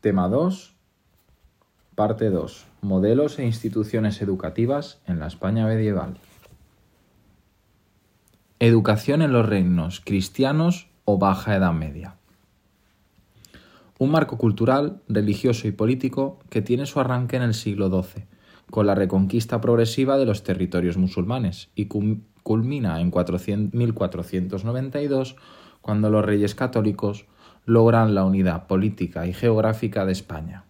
Tema 2, parte 2. Modelos e instituciones educativas en la España medieval. Educación en los reinos cristianos o baja Edad Media. Un marco cultural, religioso y político que tiene su arranque en el siglo XII, con la reconquista progresiva de los territorios musulmanes y culmina en 1492 cuando los reyes católicos logran la unidad política y geográfica de España.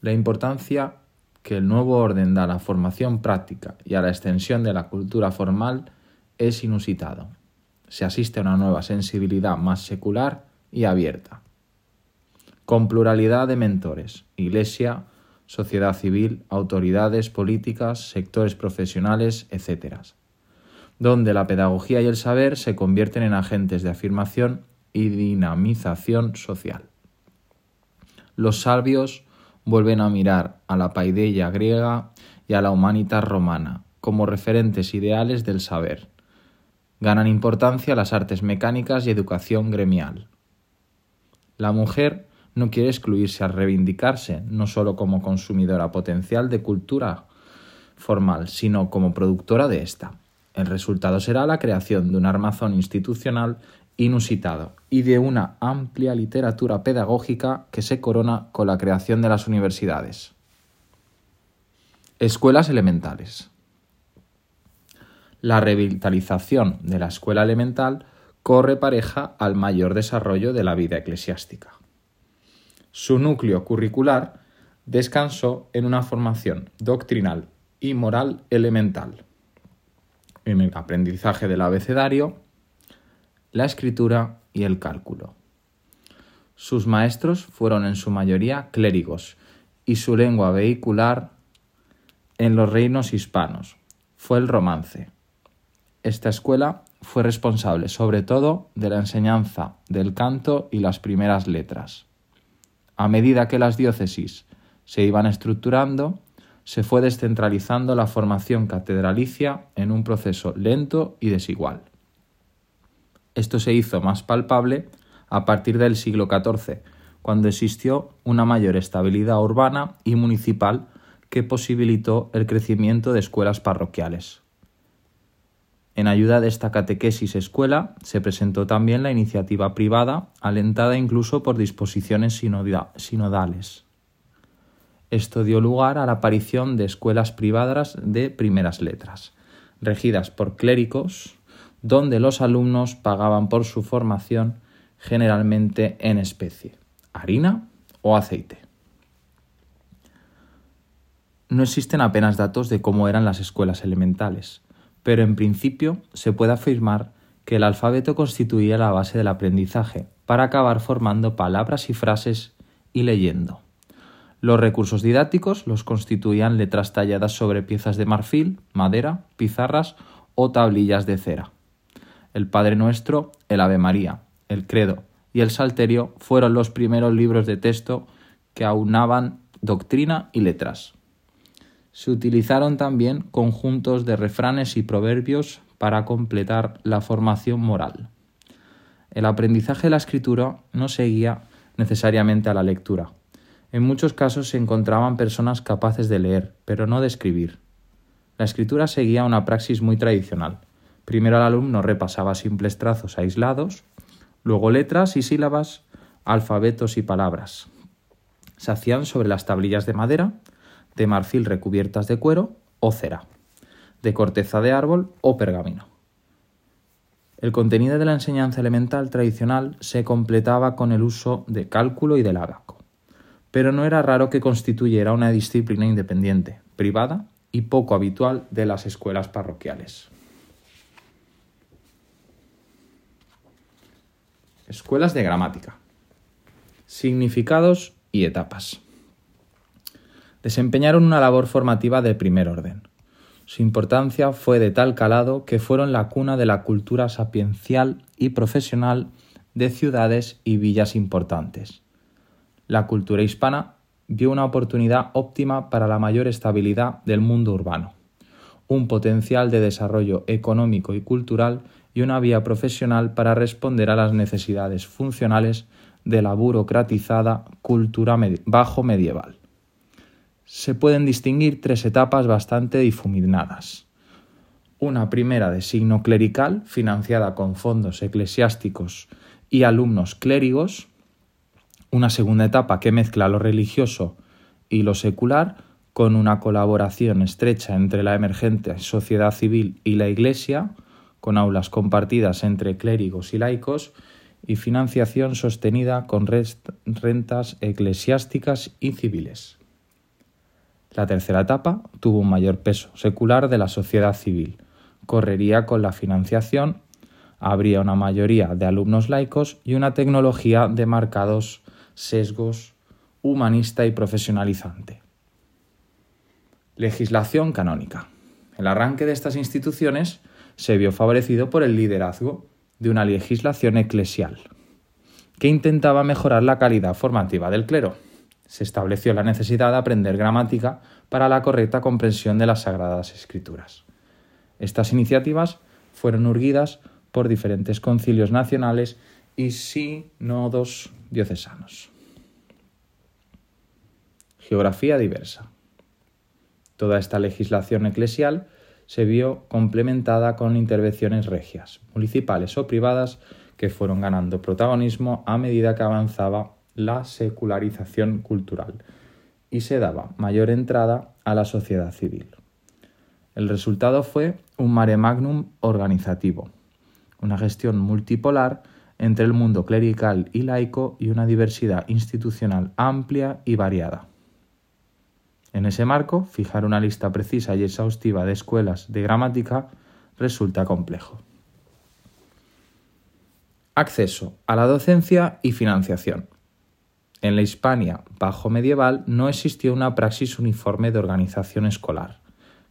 La importancia que el nuevo orden da a la formación práctica y a la extensión de la cultura formal es inusitado. Se asiste a una nueva sensibilidad más secular y abierta, con pluralidad de mentores, iglesia, sociedad civil, autoridades políticas, sectores profesionales, etc., donde la pedagogía y el saber se convierten en agentes de afirmación y dinamización social. Los sabios vuelven a mirar a la paideia griega y a la humanitas romana como referentes ideales del saber. Ganan importancia las artes mecánicas y educación gremial. La mujer no quiere excluirse al reivindicarse, no solo como consumidora potencial de cultura formal, sino como productora de esta. El resultado será la creación de un armazón institucional inusitado y de una amplia literatura pedagógica que se corona con la creación de las universidades. Escuelas elementales. La revitalización de la escuela elemental corre pareja al mayor desarrollo de la vida eclesiástica. Su núcleo curricular descansó en una formación doctrinal y moral elemental, en el aprendizaje del abecedario, la escritura y el cálculo. Sus maestros fueron en su mayoría clérigos y su lengua vehicular en los reinos hispanos fue el romance. Esta escuela fue responsable sobre todo de la enseñanza del canto y las primeras letras. A medida que las diócesis se iban estructurando, se fue descentralizando la formación catedralicia en un proceso lento y desigual. Esto se hizo más palpable a partir del siglo XIV, cuando existió una mayor estabilidad urbana y municipal que posibilitó el crecimiento de escuelas parroquiales. En ayuda de esta catequesis escuela se presentó también la iniciativa privada, alentada incluso por disposiciones sinodales. Esto dio lugar a la aparición de escuelas privadas de primeras letras, regidas por clérigos, donde los alumnos pagaban por su formación generalmente en especie, harina o aceite. No existen apenas datos de cómo eran las escuelas elementales, pero en principio se puede afirmar que el alfabeto constituía la base del aprendizaje para acabar formando palabras y frases y leyendo. Los recursos didácticos los constituían letras talladas sobre piezas de marfil, madera, pizarras o tablillas de cera. El Padre Nuestro, el Ave María, el Credo y el Salterio fueron los primeros libros de texto que aunaban doctrina y letras. Se utilizaron también conjuntos de refranes y proverbios para completar la formación moral. El aprendizaje de la escritura no seguía necesariamente a la lectura. En muchos casos se encontraban personas capaces de leer, pero no de escribir. La escritura seguía una praxis muy tradicional. Primero el alumno repasaba simples trazos aislados, luego letras y sílabas, alfabetos y palabras. Se hacían sobre las tablillas de madera, de marfil recubiertas de cuero o cera, de corteza de árbol o pergamino. El contenido de la enseñanza elemental tradicional se completaba con el uso de cálculo y del abaco, pero no era raro que constituyera una disciplina independiente, privada y poco habitual de las escuelas parroquiales. Escuelas de gramática. Significados y etapas. Desempeñaron una labor formativa de primer orden. Su importancia fue de tal calado que fueron la cuna de la cultura sapiencial y profesional de ciudades y villas importantes. La cultura hispana vio una oportunidad óptima para la mayor estabilidad del mundo urbano, un potencial de desarrollo económico y cultural y una vía profesional para responder a las necesidades funcionales de la burocratizada cultura bajo medieval. Se pueden distinguir tres etapas bastante difuminadas. Una primera de signo clerical, financiada con fondos eclesiásticos y alumnos clérigos. Una segunda etapa que mezcla lo religioso y lo secular, con una colaboración estrecha entre la emergente sociedad civil y la Iglesia, con aulas compartidas entre clérigos y laicos, y financiación sostenida con rentas eclesiásticas y civiles. La tercera etapa tuvo un mayor peso secular de la sociedad civil. Correría con la financiación, habría una mayoría de alumnos laicos y una tecnología de marcados sesgos humanista y profesionalizante. Legislación canónica. El arranque de estas instituciones se vio favorecido por el liderazgo de una legislación eclesial, que intentaba mejorar la calidad formativa del clero. Se estableció la necesidad de aprender gramática para la correcta comprensión de las Sagradas Escrituras. Estas iniciativas fueron urgidas por diferentes concilios nacionales y sínodos diocesanos. Geografía diversa. Toda esta legislación eclesial se vio complementada con intervenciones regias, municipales o privadas, que fueron ganando protagonismo a medida que avanzaba la secularización cultural y se daba mayor entrada a la sociedad civil. El resultado fue un mare magnum organizativo, una gestión multipolar entre el mundo clerical y laico y una diversidad institucional amplia y variada. En ese marco, fijar una lista precisa y exhaustiva de escuelas de gramática resulta complejo. Acceso a la docencia y financiación. En la Hispania bajo medieval no existió una praxis uniforme de organización escolar.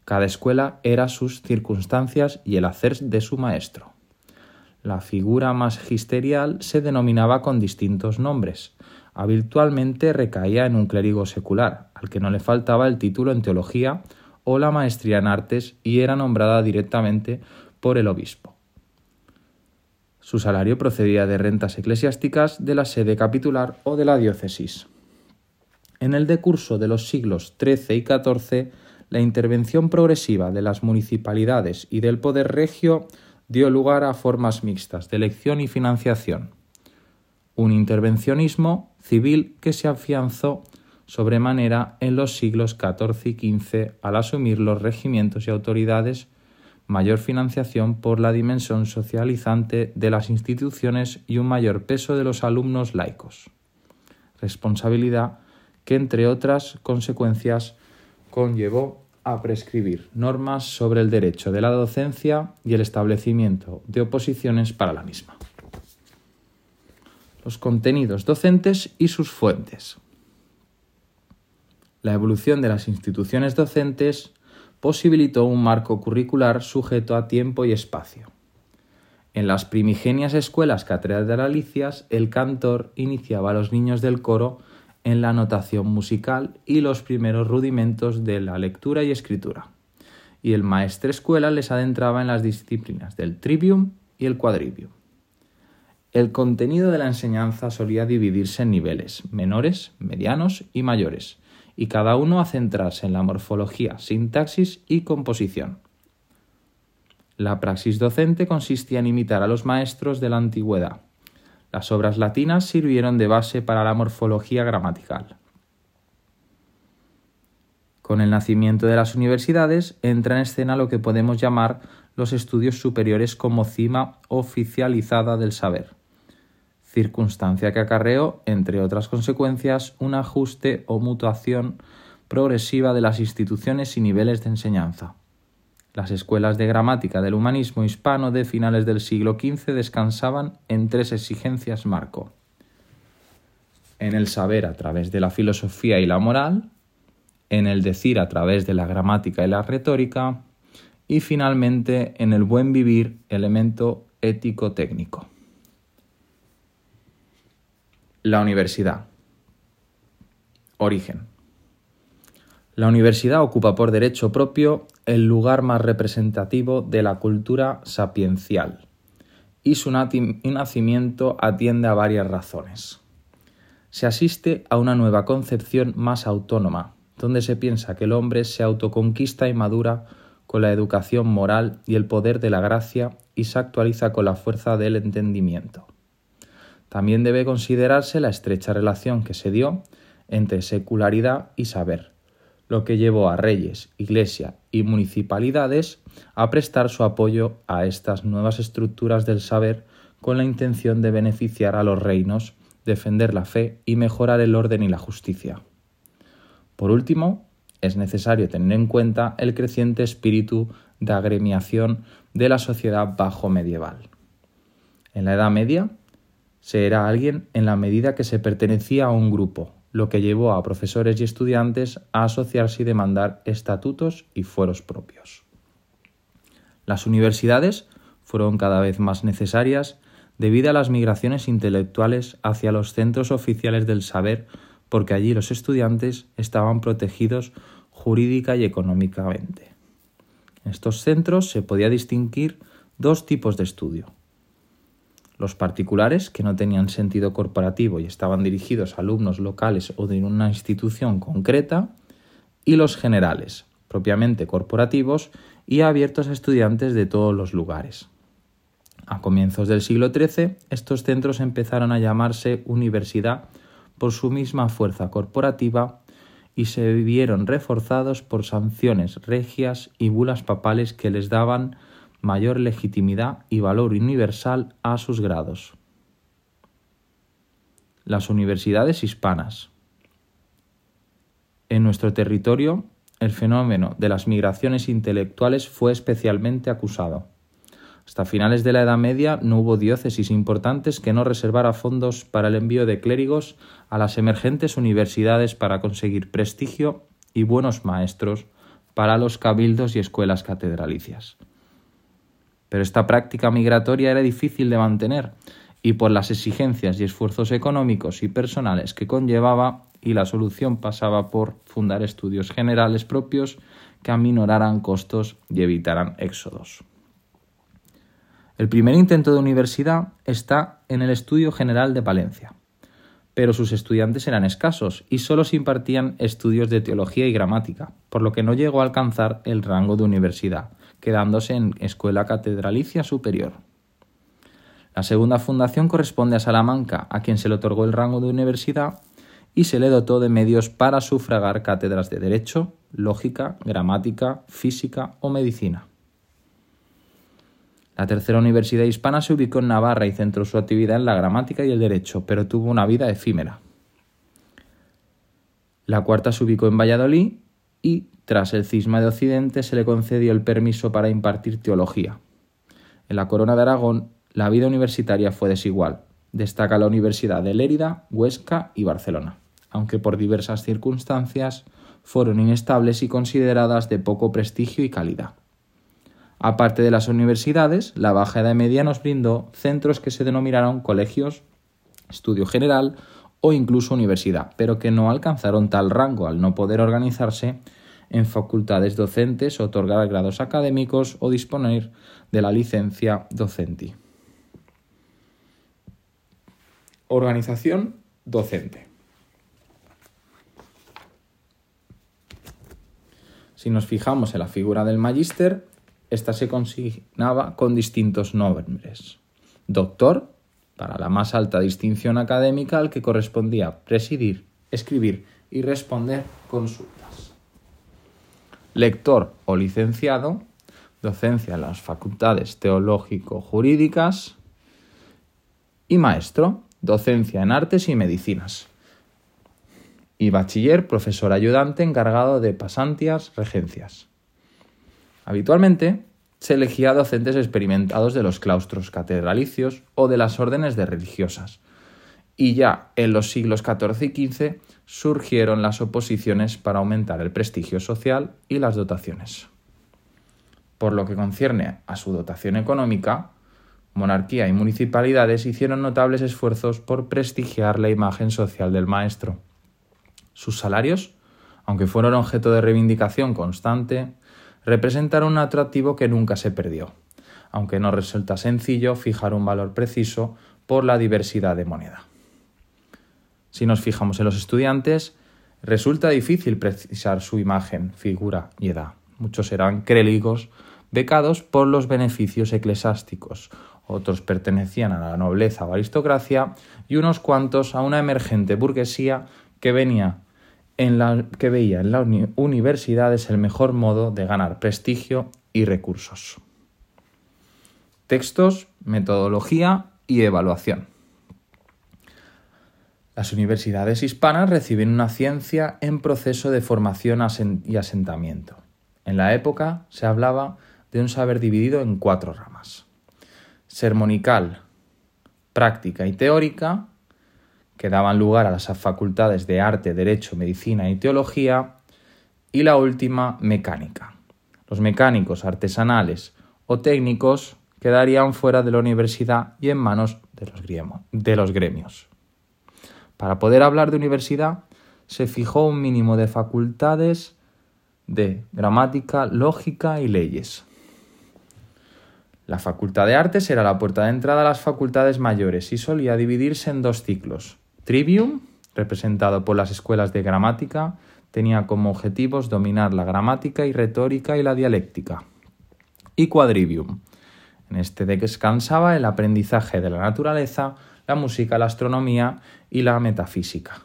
Cada escuela era sus circunstancias y el hacer de su maestro. La figura magisterial se denominaba con distintos nombres, habitualmente recaía en un clérigo secular, al que no le faltaba el título en teología o la maestría en artes y era nombrada directamente por el obispo. Su salario procedía de rentas eclesiásticas de la sede capitular o de la diócesis. En el decurso de los siglos XIII y XIV, la intervención progresiva de las municipalidades y del poder regio dio lugar a formas mixtas de elección y financiación. Un intervencionismo civil que se afianzó sobremanera en los siglos XIV y XV al asumir los regimientos y autoridades mayor financiación por la dimensión socializante de las instituciones y un mayor peso de los alumnos laicos. Responsabilidad que, entre otras consecuencias, conllevó a prescribir normas sobre el derecho de la docencia y el establecimiento de oposiciones para la misma los contenidos docentes y sus fuentes. La evolución de las instituciones docentes posibilitó un marco curricular sujeto a tiempo y espacio. En las primigenias escuelas catedralicias, el cantor iniciaba a los niños del coro en la notación musical y los primeros rudimentos de la lectura y escritura, y el maestre escuela les adentraba en las disciplinas del trivium y el quadrivium. El contenido de la enseñanza solía dividirse en niveles menores, medianos y mayores, y cada uno a centrarse en la morfología, sintaxis y composición. La praxis docente consistía en imitar a los maestros de la antigüedad. Las obras latinas sirvieron de base para la morfología gramatical. Con el nacimiento de las universidades entra en escena lo que podemos llamar los estudios superiores como cima oficializada del saber circunstancia que acarreó, entre otras consecuencias, un ajuste o mutuación progresiva de las instituciones y niveles de enseñanza. Las escuelas de gramática del humanismo hispano de finales del siglo XV descansaban en tres exigencias marco. En el saber a través de la filosofía y la moral, en el decir a través de la gramática y la retórica, y finalmente en el buen vivir, elemento ético-técnico. La universidad. Origen. La universidad ocupa por derecho propio el lugar más representativo de la cultura sapiencial y su nacimiento atiende a varias razones. se asiste a una nueva concepción más autónoma, donde se piensa que el hombre se autoconquista y madura con la educación moral y el poder de la gracia y se actualiza con la fuerza del entendimiento. También debe considerarse la estrecha relación que se dio entre secularidad y saber, lo que llevó a reyes, iglesia y municipalidades a prestar su apoyo a estas nuevas estructuras del saber con la intención de beneficiar a los reinos, defender la fe y mejorar el orden y la justicia. Por último, es necesario tener en cuenta el creciente espíritu de agremiación de la sociedad bajo medieval. En la Edad Media, se era alguien en la medida que se pertenecía a un grupo, lo que llevó a profesores y estudiantes a asociarse y demandar estatutos y fueros propios. Las universidades fueron cada vez más necesarias debido a las migraciones intelectuales hacia los centros oficiales del saber, porque allí los estudiantes estaban protegidos jurídica y económicamente. En estos centros se podía distinguir dos tipos de estudio, los particulares, que no tenían sentido corporativo y estaban dirigidos a alumnos locales o de una institución concreta, y los generales, propiamente corporativos y abiertos a estudiantes de todos los lugares. A comienzos del siglo XIII, estos centros empezaron a llamarse universidad por su misma fuerza corporativa y se vieron reforzados por sanciones regias y bulas papales que les daban mayor legitimidad y valor universal a sus grados. Las universidades hispanas. En nuestro territorio, el fenómeno de las migraciones intelectuales fue especialmente acusado. Hasta finales de la Edad Media no hubo diócesis importantes que no reservara fondos para el envío de clérigos a las emergentes universidades para conseguir prestigio y buenos maestros para los cabildos y escuelas catedralicias. Pero esta práctica migratoria era difícil de mantener y por las exigencias y esfuerzos económicos y personales que conllevaba y la solución pasaba por fundar estudios generales propios que aminoraran costos y evitaran éxodos. El primer intento de universidad está en el Estudio General de Palencia, pero sus estudiantes eran escasos y solo se impartían estudios de teología y gramática, por lo que no llegó a alcanzar el rango de universidad, quedándose en Escuela Catedralicia Superior. La segunda fundación corresponde a Salamanca, a quien se le otorgó el rango de universidad y se le dotó de medios para sufragar cátedras de Derecho, Lógica, Gramática, Física o Medicina. La tercera universidad hispana se ubicó en Navarra y centró su actividad en la gramática y el derecho, pero tuvo una vida efímera. La cuarta se ubicó en Valladolid y tras el cisma de Occidente se le concedió el permiso para impartir teología. En la Corona de Aragón la vida universitaria fue desigual. Destaca la Universidad de Lérida, Huesca y Barcelona, aunque por diversas circunstancias fueron inestables y consideradas de poco prestigio y calidad. Aparte de las universidades, la Baja Edad Media nos brindó centros que se denominaron colegios, estudio general o incluso universidad, pero que no alcanzaron tal rango al no poder organizarse en facultades docentes, otorgar grados académicos o disponer de la licencia docenti. Organización docente. Si nos fijamos en la figura del magíster, esta se consignaba con distintos nombres. Doctor, para la más alta distinción académica al que correspondía presidir, escribir y responder consultas lector o licenciado, docencia en las facultades teológico-jurídicas y maestro, docencia en artes y medicinas. Y bachiller, profesor ayudante encargado de pasantias, regencias. Habitualmente se elegía docentes experimentados de los claustros catedralicios o de las órdenes de religiosas. Y ya en los siglos XIV y XV surgieron las oposiciones para aumentar el prestigio social y las dotaciones. Por lo que concierne a su dotación económica, monarquía y municipalidades hicieron notables esfuerzos por prestigiar la imagen social del maestro. Sus salarios, aunque fueron objeto de reivindicación constante, representaron un atractivo que nunca se perdió, aunque no resulta sencillo fijar un valor preciso por la diversidad de moneda. Si nos fijamos en los estudiantes, resulta difícil precisar su imagen, figura y edad. Muchos eran créligos, becados por los beneficios eclesiásticos, otros pertenecían a la nobleza o aristocracia y unos cuantos a una emergente burguesía que venía en la, que veía en las universidades el mejor modo de ganar prestigio y recursos. Textos, metodología y evaluación. Las universidades hispanas reciben una ciencia en proceso de formación y asentamiento. En la época se hablaba de un saber dividido en cuatro ramas. Sermonical, práctica y teórica, que daban lugar a las facultades de arte, derecho, medicina y teología, y la última, mecánica. Los mecánicos artesanales o técnicos quedarían fuera de la universidad y en manos de los, gremios. Para poder hablar de universidad, se fijó un mínimo de facultades de gramática, lógica y leyes. La Facultad de Artes era la puerta de entrada a las facultades mayores y solía dividirse en dos ciclos, Trivium, representado por las escuelas de gramática, tenía como objetivos dominar la gramática y retórica y la dialéctica. Y Quadrivium. En este descansaba el aprendizaje de la naturaleza, la música, la astronomía y la metafísica.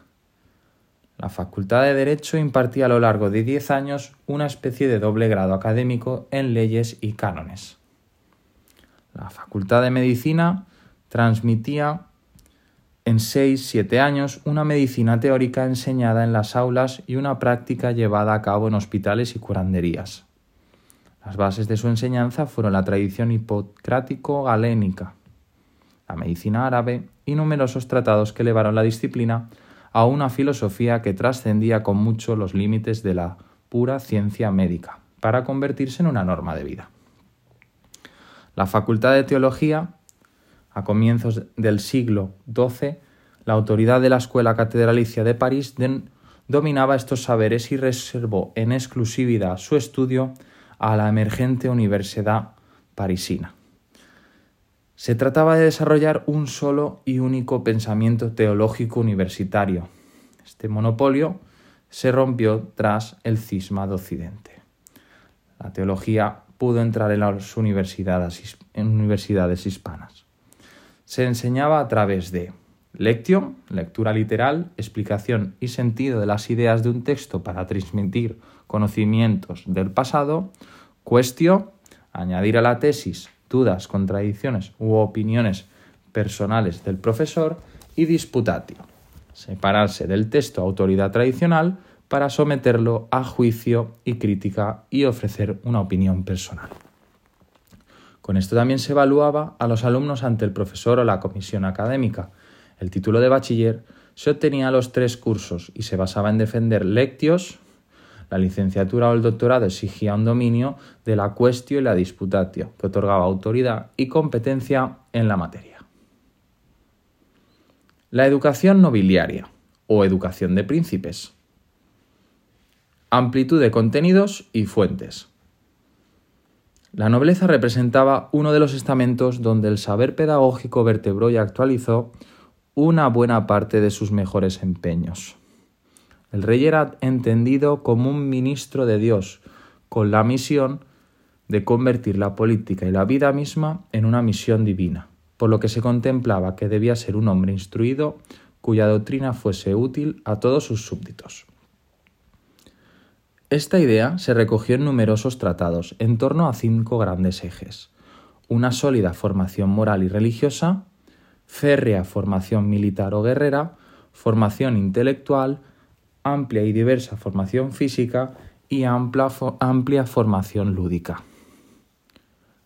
La Facultad de Derecho impartía a lo largo de diez años una especie de doble grado académico en leyes y cánones. La Facultad de Medicina transmitía en 6-7 años una medicina teórica enseñada en las aulas y una práctica llevada a cabo en hospitales y curanderías. Las bases de su enseñanza fueron la tradición hipocrático-galénica, la medicina árabe y numerosos tratados que elevaron la disciplina a una filosofía que trascendía con mucho los límites de la pura ciencia médica, para convertirse en una norma de vida. La Facultad de Teología a comienzos del siglo XII, la autoridad de la Escuela Catedralicia de París dominaba estos saberes y reservó en exclusividad su estudio a la emergente Universidad Parisina. Se trataba de desarrollar un solo y único pensamiento teológico universitario. Este monopolio se rompió tras el cisma de Occidente. La teología pudo entrar en las universidades, hispanas se enseñaba a través de lección, lectura literal, explicación y sentido de las ideas de un texto para transmitir conocimientos del pasado, cuestión, añadir a la tesis dudas, contradicciones u opiniones personales del profesor y disputatio, separarse del texto autoridad tradicional para someterlo a juicio y crítica y ofrecer una opinión personal. Con esto también se evaluaba a los alumnos ante el profesor o la comisión académica. El título de bachiller se obtenía a los tres cursos y se basaba en defender lectios. La licenciatura o el doctorado exigía un dominio de la cuestio y la disputatio, que otorgaba autoridad y competencia en la materia. La educación nobiliaria o educación de príncipes. Amplitud de contenidos y fuentes. La nobleza representaba uno de los estamentos donde el saber pedagógico vertebró y actualizó una buena parte de sus mejores empeños. El rey era entendido como un ministro de Dios, con la misión de convertir la política y la vida misma en una misión divina, por lo que se contemplaba que debía ser un hombre instruido cuya doctrina fuese útil a todos sus súbditos. Esta idea se recogió en numerosos tratados en torno a cinco grandes ejes. Una sólida formación moral y religiosa, férrea formación militar o guerrera, formación intelectual, amplia y diversa formación física y amplia, amplia formación lúdica.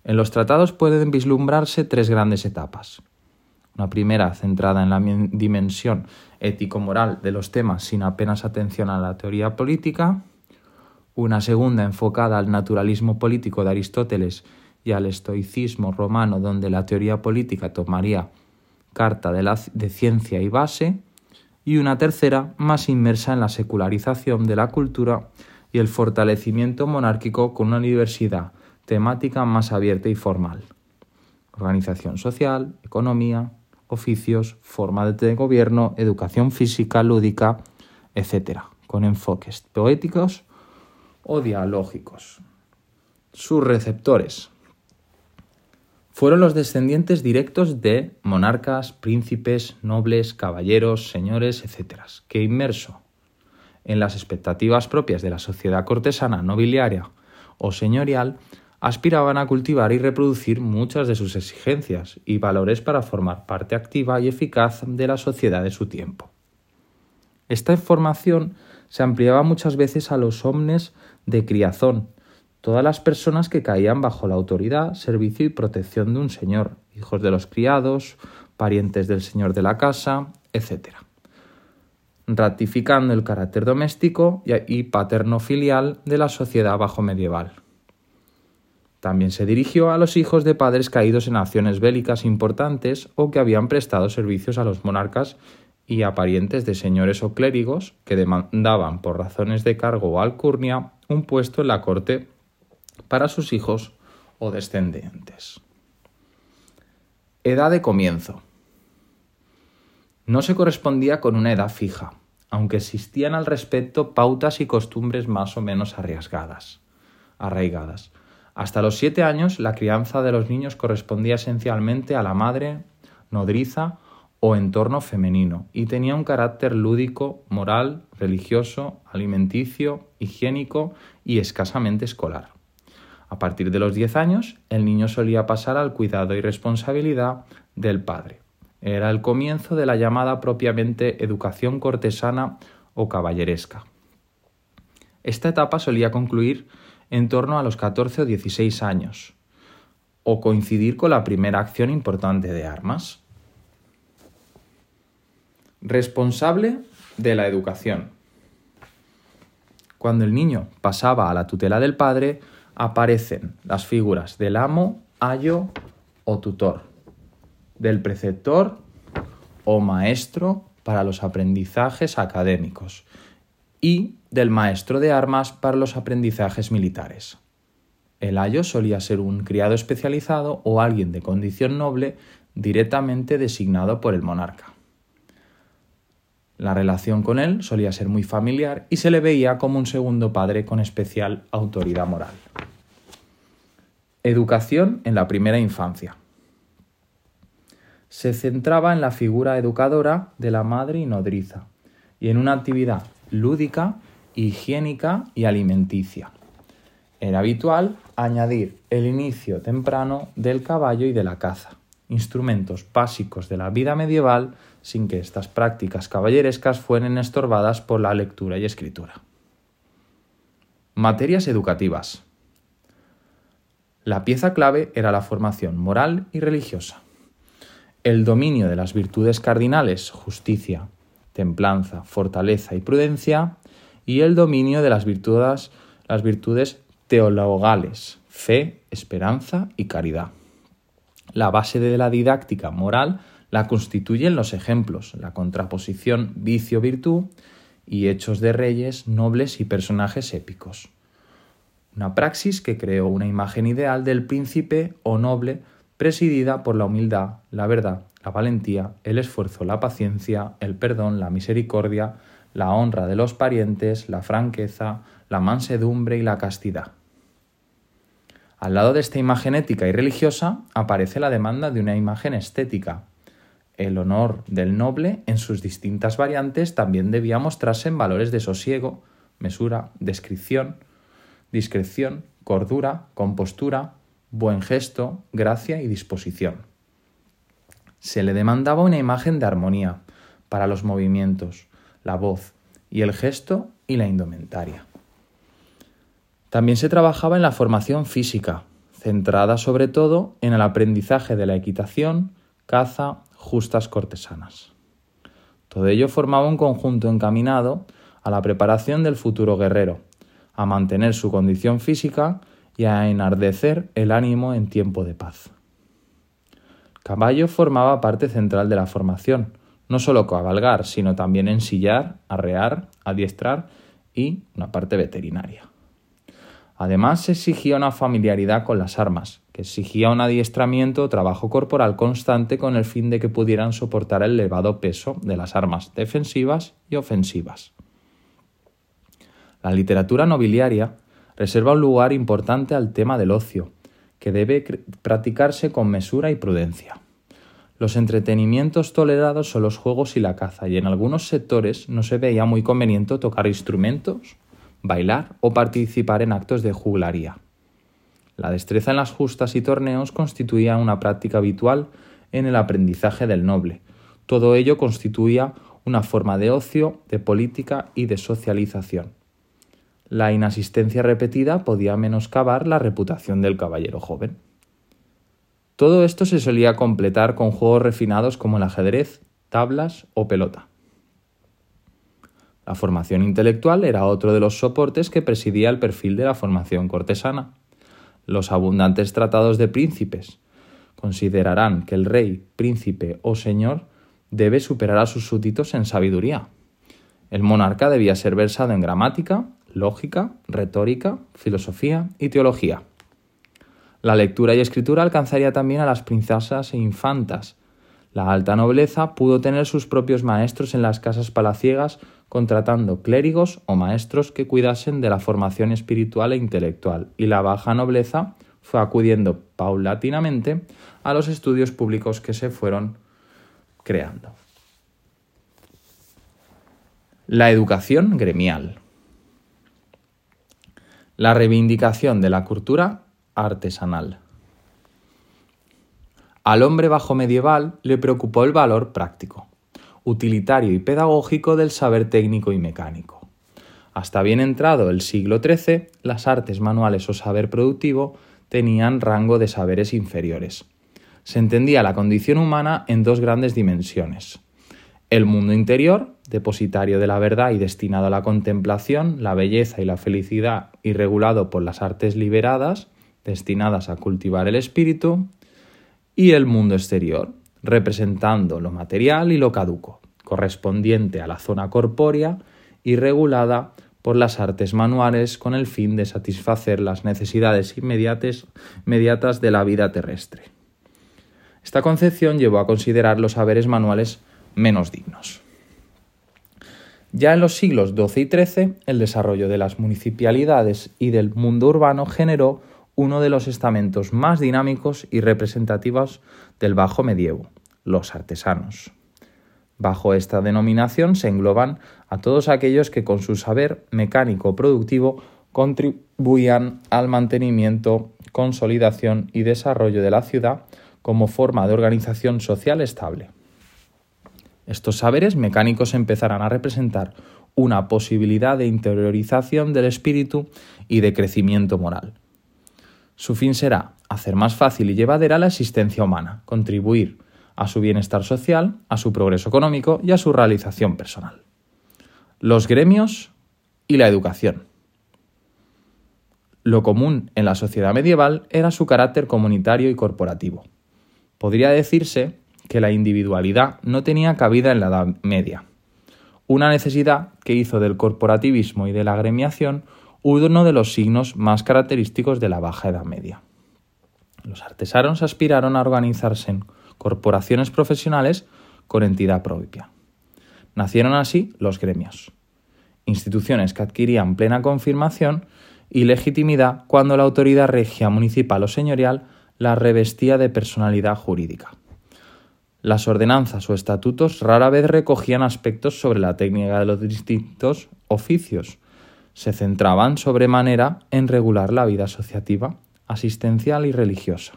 En los tratados pueden vislumbrarse tres grandes etapas. Una primera centrada en la dimensión ético-moral de los temas sin apenas atención a la teoría política, una segunda enfocada al naturalismo político de Aristóteles y al estoicismo romano, donde la teoría política tomaría carta de, la, de ciencia y base, y una tercera más inmersa en la secularización de la cultura y el fortalecimiento monárquico con una universidad temática más abierta y formal. Organización social, economía, oficios, forma de gobierno, educación física, lúdica, etc., con enfoques poéticos o dialógicos. Sus receptores fueron los descendientes directos de monarcas, príncipes, nobles, caballeros, señores, etc., que inmerso en las expectativas propias de la sociedad cortesana, nobiliaria o señorial, aspiraban a cultivar y reproducir muchas de sus exigencias y valores para formar parte activa y eficaz de la sociedad de su tiempo. Esta información se ampliaba muchas veces a los hombres de criazón, todas las personas que caían bajo la autoridad, servicio y protección de un señor, hijos de los criados, parientes del señor de la casa, etc., ratificando el carácter doméstico y paterno-filial de la sociedad bajo medieval. También se dirigió a los hijos de padres caídos en acciones bélicas importantes o que habían prestado servicios a los monarcas y a parientes de señores o clérigos que demandaban por razones de cargo o alcurnia un puesto en la corte para sus hijos o descendientes. Edad de comienzo. No se correspondía con una edad fija, aunque existían al respecto pautas y costumbres más o menos arriesgadas, arraigadas. Hasta los siete años, la crianza de los niños correspondía esencialmente a la madre, nodriza o entorno femenino, y tenía un carácter lúdico, moral, religioso, alimenticio, higiénico y escasamente escolar. A partir de los diez años, el niño solía pasar al cuidado y responsabilidad del padre. Era el comienzo de la llamada propiamente educación cortesana o caballeresca. Esta etapa solía concluir en torno a los 14 o 16 años, o coincidir con la primera acción importante de armas. Responsable de la educación. Cuando el niño pasaba a la tutela del padre, aparecen las figuras del amo, ayo o tutor, del preceptor o maestro para los aprendizajes académicos y del maestro de armas para los aprendizajes militares. El ayo solía ser un criado especializado o alguien de condición noble directamente designado por el monarca. La relación con él solía ser muy familiar y se le veía como un segundo padre con especial autoridad moral. Educación en la primera infancia. Se centraba en la figura educadora de la madre y nodriza y en una actividad lúdica, higiénica y alimenticia. Era habitual añadir el inicio temprano del caballo y de la caza, instrumentos básicos de la vida medieval sin que estas prácticas caballerescas fueran estorbadas por la lectura y escritura. Materias educativas. La pieza clave era la formación moral y religiosa. El dominio de las virtudes cardinales, justicia, templanza, fortaleza y prudencia, y el dominio de las virtudes, las virtudes teologales, fe, esperanza y caridad. La base de la didáctica moral la constituyen los ejemplos, la contraposición vicio-virtud y hechos de reyes, nobles y personajes épicos. Una praxis que creó una imagen ideal del príncipe o noble presidida por la humildad, la verdad, la valentía, el esfuerzo, la paciencia, el perdón, la misericordia, la honra de los parientes, la franqueza, la mansedumbre y la castidad. Al lado de esta imagen ética y religiosa aparece la demanda de una imagen estética. El honor del noble en sus distintas variantes también debía mostrarse en valores de sosiego, mesura, descripción, discreción, cordura, compostura, buen gesto, gracia y disposición se le demandaba una imagen de armonía para los movimientos, la voz y el gesto y la indumentaria. También se trabajaba en la formación física, centrada sobre todo en el aprendizaje de la equitación, caza, justas cortesanas. Todo ello formaba un conjunto encaminado a la preparación del futuro guerrero, a mantener su condición física y a enardecer el ánimo en tiempo de paz. Caballo formaba parte central de la formación, no solo cabalgar, sino también ensillar, arrear, adiestrar y una parte veterinaria. Además, se exigía una familiaridad con las armas, exigía un adiestramiento o trabajo corporal constante con el fin de que pudieran soportar el elevado peso de las armas defensivas y ofensivas. La literatura nobiliaria reserva un lugar importante al tema del ocio, que debe practicarse con mesura y prudencia. Los entretenimientos tolerados son los juegos y la caza, y en algunos sectores no se veía muy conveniente tocar instrumentos, bailar o participar en actos de juglaría. La destreza en las justas y torneos constituía una práctica habitual en el aprendizaje del noble. Todo ello constituía una forma de ocio, de política y de socialización. La inasistencia repetida podía menoscabar la reputación del caballero joven. Todo esto se solía completar con juegos refinados como el ajedrez, tablas o pelota. La formación intelectual era otro de los soportes que presidía el perfil de la formación cortesana los abundantes tratados de príncipes. Considerarán que el rey, príncipe o señor debe superar a sus súbditos en sabiduría. El monarca debía ser versado en gramática, lógica, retórica, filosofía y teología. La lectura y escritura alcanzaría también a las princesas e infantas. La alta nobleza pudo tener sus propios maestros en las casas palaciegas contratando clérigos o maestros que cuidasen de la formación espiritual e intelectual, y la baja nobleza fue acudiendo paulatinamente a los estudios públicos que se fueron creando. La educación gremial. La reivindicación de la cultura artesanal. Al hombre bajo medieval le preocupó el valor práctico utilitario y pedagógico del saber técnico y mecánico. Hasta bien entrado el siglo XIII, las artes manuales o saber productivo tenían rango de saberes inferiores. Se entendía la condición humana en dos grandes dimensiones. El mundo interior, depositario de la verdad y destinado a la contemplación, la belleza y la felicidad y regulado por las artes liberadas, destinadas a cultivar el espíritu, y el mundo exterior, representando lo material y lo caduco, correspondiente a la zona corpórea y regulada por las artes manuales con el fin de satisfacer las necesidades inmediatas de la vida terrestre. Esta concepción llevó a considerar los saberes manuales menos dignos. Ya en los siglos XII y XIII, el desarrollo de las municipalidades y del mundo urbano generó uno de los estamentos más dinámicos y representativos del bajo medievo, los artesanos. Bajo esta denominación se engloban a todos aquellos que con su saber mecánico productivo contribuían al mantenimiento, consolidación y desarrollo de la ciudad como forma de organización social estable. Estos saberes mecánicos empezarán a representar una posibilidad de interiorización del espíritu y de crecimiento moral. Su fin será hacer más fácil y llevadera la existencia humana, contribuir a su bienestar social, a su progreso económico y a su realización personal. Los gremios y la educación. Lo común en la sociedad medieval era su carácter comunitario y corporativo. Podría decirse que la individualidad no tenía cabida en la Edad Media, una necesidad que hizo del corporativismo y de la gremiación uno de los signos más característicos de la Baja Edad Media. Los artesanos aspiraron a organizarse en corporaciones profesionales con entidad propia. Nacieron así los gremios, instituciones que adquirían plena confirmación y legitimidad cuando la autoridad regia municipal o señorial la revestía de personalidad jurídica. Las ordenanzas o estatutos rara vez recogían aspectos sobre la técnica de los distintos oficios, se centraban sobremanera en regular la vida asociativa, asistencial y religiosa,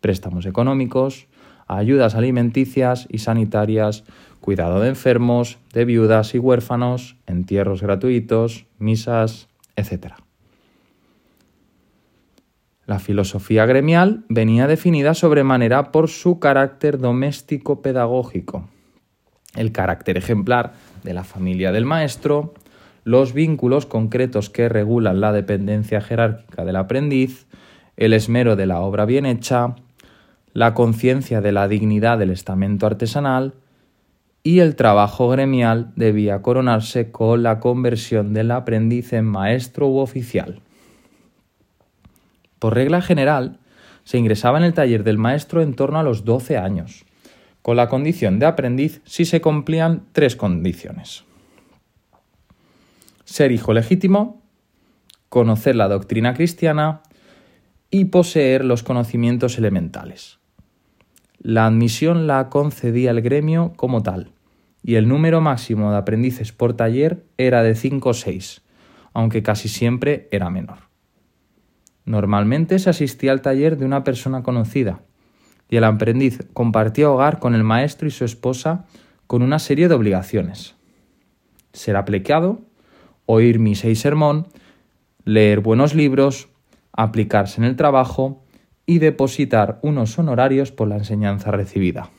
préstamos económicos, ayudas alimenticias y sanitarias, cuidado de enfermos, de viudas y huérfanos, entierros gratuitos, misas, etc. La filosofía gremial venía definida sobremanera por su carácter doméstico pedagógico, el carácter ejemplar de la familia del maestro, los vínculos concretos que regulan la dependencia jerárquica del aprendiz, el esmero de la obra bien hecha, la conciencia de la dignidad del estamento artesanal y el trabajo gremial debía coronarse con la conversión del aprendiz en maestro u oficial. Por regla general, se ingresaba en el taller del maestro en torno a los 12 años, con la condición de aprendiz si se cumplían tres condiciones. Ser hijo legítimo, conocer la doctrina cristiana y poseer los conocimientos elementales. La admisión la concedía el gremio como tal, y el número máximo de aprendices por taller era de 5 o 6, aunque casi siempre era menor. Normalmente se asistía al taller de una persona conocida, y el aprendiz compartía hogar con el maestro y su esposa con una serie de obligaciones. Ser aplicado, oír misa y sermón, leer buenos libros, aplicarse en el trabajo y depositar unos honorarios por la enseñanza recibida.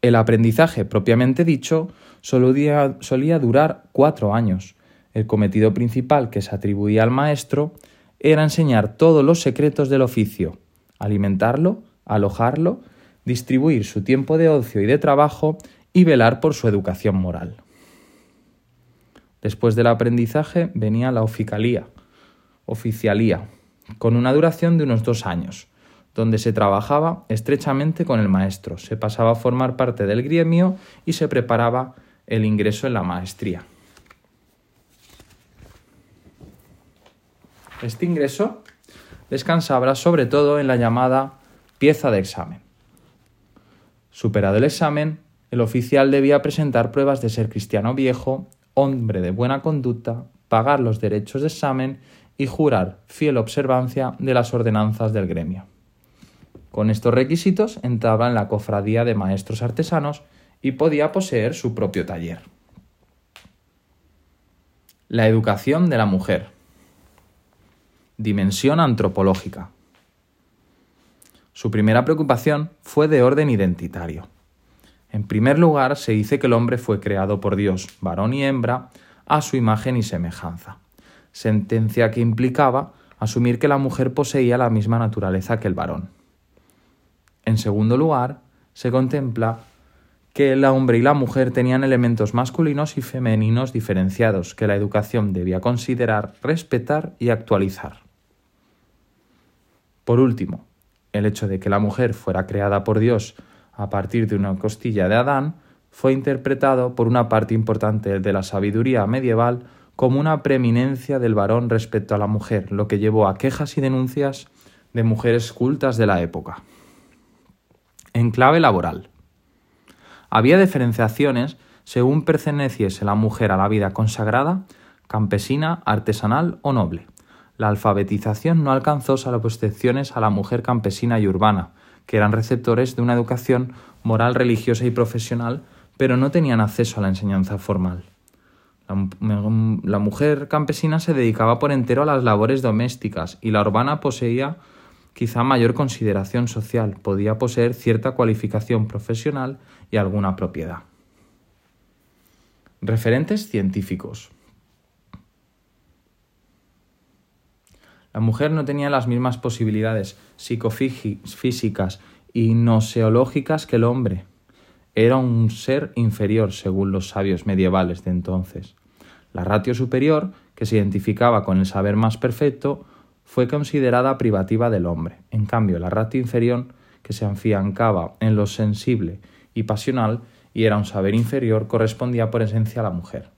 El aprendizaje propiamente dicho solía durar cuatro años. El cometido principal que se atribuía al maestro era enseñar todos los secretos del oficio, alimentarlo, alojarlo, distribuir su tiempo de ocio y de trabajo y velar por su educación moral. Después del aprendizaje venía la oficalía, oficialía, con una duración de unos dos años, donde se trabajaba estrechamente con el maestro, se pasaba a formar parte del gremio y se preparaba el ingreso en la maestría. Este ingreso descansaba sobre todo en la llamada pieza de examen. Superado el examen, el oficial debía presentar pruebas de ser cristiano viejo, hombre de buena conducta, pagar los derechos de examen y jurar fiel observancia de las ordenanzas del gremio. Con estos requisitos entraba en la cofradía de maestros artesanos y podía poseer su propio taller. La educación de la mujer. Dimensión antropológica. Su primera preocupación fue de orden identitario. En primer lugar, se dice que el hombre fue creado por Dios, varón y hembra, a su imagen y semejanza, sentencia que implicaba asumir que la mujer poseía la misma naturaleza que el varón. En segundo lugar, se contempla que el hombre y la mujer tenían elementos masculinos y femeninos diferenciados que la educación debía considerar, respetar y actualizar. Por último, el hecho de que la mujer fuera creada por Dios a partir de una costilla de Adán fue interpretado por una parte importante de la sabiduría medieval como una preeminencia del varón respecto a la mujer, lo que llevó a quejas y denuncias de mujeres cultas de la época en clave laboral. Había diferenciaciones según perteneciese la mujer a la vida consagrada, campesina, artesanal o noble. La alfabetización no alcanzó salvo excepciones a la mujer campesina y urbana, que eran receptores de una educación moral, religiosa y profesional, pero no tenían acceso a la enseñanza formal. La, mujer campesina se dedicaba por entero a las labores domésticas y la urbana poseía quizá mayor consideración social, podía poseer cierta cualificación profesional y alguna propiedad. Referentes científicos. La mujer no tenía las mismas posibilidades psicofísicas y noseológicas que el hombre. Era un ser inferior, según los sabios medievales de entonces. La ratio superior, que se identificaba con el saber más perfecto, fue considerada privativa del hombre. En cambio, la ratio inferior, que se afiancaba en lo sensible y pasional y era un saber inferior, correspondía por esencia a la mujer.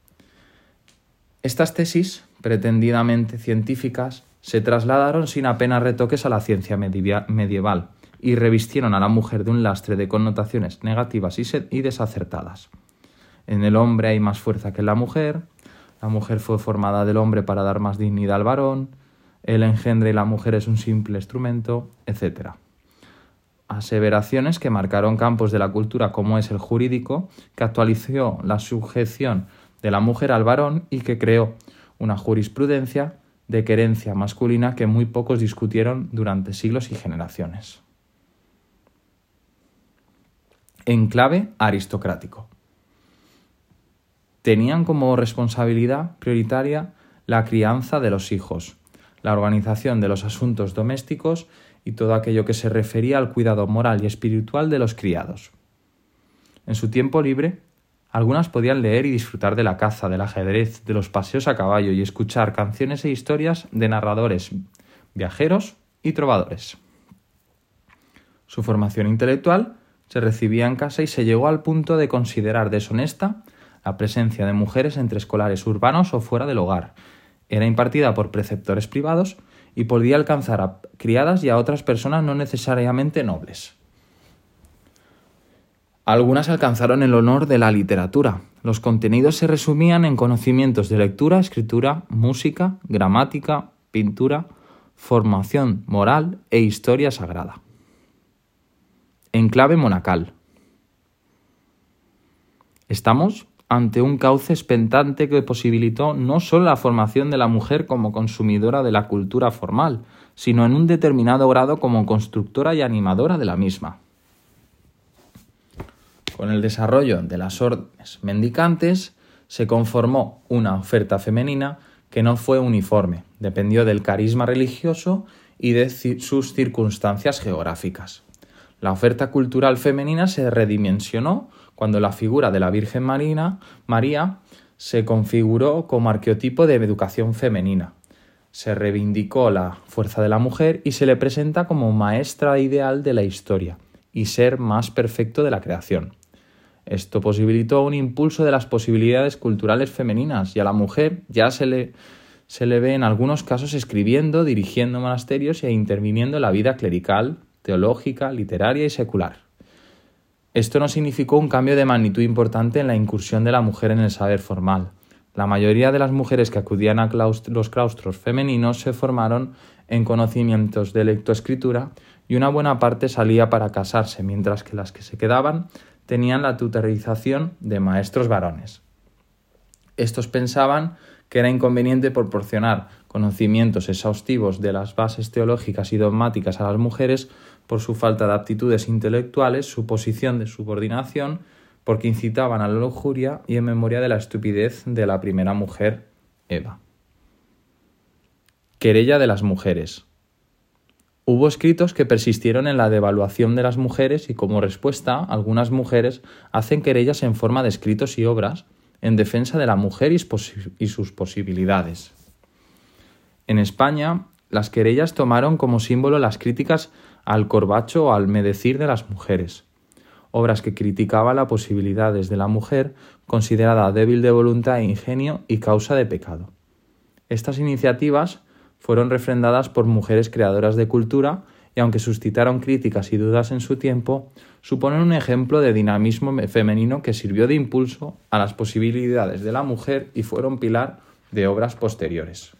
Estas tesis, pretendidamente científicas, se trasladaron sin apenas retoques a la ciencia medieval y revistieron a la mujer de un lastre de connotaciones negativas y desacertadas. En el hombre hay más fuerza que en la mujer, la mujer fue formada del hombre para dar más dignidad al varón, el engendro y la mujer es un simple instrumento, etc. Aseveraciones que marcaron campos de la cultura como es el jurídico, que actualizó la sujeción de la mujer al varón y que creó una jurisprudencia de querencia masculina que muy pocos discutieron durante siglos y generaciones. Enclave aristocrático. Tenían como responsabilidad prioritaria la crianza de los hijos, la organización de los asuntos domésticos y todo aquello que se refería al cuidado moral y espiritual de los criados. En su tiempo libre, Algunas podían leer y disfrutar de la caza, del ajedrez, de los paseos a caballo y escuchar canciones e historias de narradores, viajeros y trovadores. Su formación intelectual se recibía en casa y se llegó al punto de considerar deshonesta la presencia de mujeres entre escolares urbanos o fuera del hogar. Era impartida por preceptores privados y podía alcanzar a criadas y a otras personas no necesariamente nobles. Algunas alcanzaron el honor de la literatura. Los contenidos se resumían en conocimientos de lectura, escritura, música, gramática, pintura, formación moral e historia sagrada. Enclave monacal. Estamos ante un cauce espentante que posibilitó no solo la formación de la mujer como consumidora de la cultura formal, sino en un determinado grado como constructora y animadora de la misma. Con el desarrollo de las órdenes mendicantes, se conformó una oferta femenina que no fue uniforme, dependió del carisma religioso y de sus circunstancias geográficas. La oferta cultural femenina se redimensionó cuando la figura de la Virgen Marina, María se configuró como arqueotipo de educación femenina. Se reivindicó la fuerza de la mujer y se le presenta como maestra ideal de la historia y ser más perfecto de la creación. Esto posibilitó un impulso de las posibilidades culturales femeninas y a la mujer ya se le, se le ve en algunos casos escribiendo, dirigiendo monasterios e interviniendo en la vida clerical, teológica, literaria y secular. Esto no significó un cambio de magnitud importante en la incursión de la mujer en el saber formal. La mayoría de las mujeres que acudían a los claustros femeninos se formaron en conocimientos de lectoescritura y una buena parte salía para casarse, mientras que las que se quedaban tenían la tutorización de maestros varones. Estos pensaban que era inconveniente proporcionar conocimientos exhaustivos de las bases teológicas y dogmáticas a las mujeres por su falta de aptitudes intelectuales, su posición de subordinación, porque incitaban a la lujuria y en memoria de la estupidez de la primera mujer, Eva. Querella de las mujeres. Hubo escritos que persistieron en la devaluación de las mujeres y como respuesta algunas mujeres hacen querellas en forma de escritos y obras en defensa de la mujer y sus posibilidades. En España, las querellas tomaron como símbolo las críticas al corbacho o al medecir de las mujeres, obras que criticaban las posibilidades de la mujer considerada débil de voluntad e ingenio y causa de pecado. Estas iniciativas fueron refrendadas por mujeres creadoras de cultura y aunque suscitaron críticas y dudas en su tiempo, suponen un ejemplo de dinamismo femenino que sirvió de impulso a las posibilidades de la mujer y fueron pilar de obras posteriores.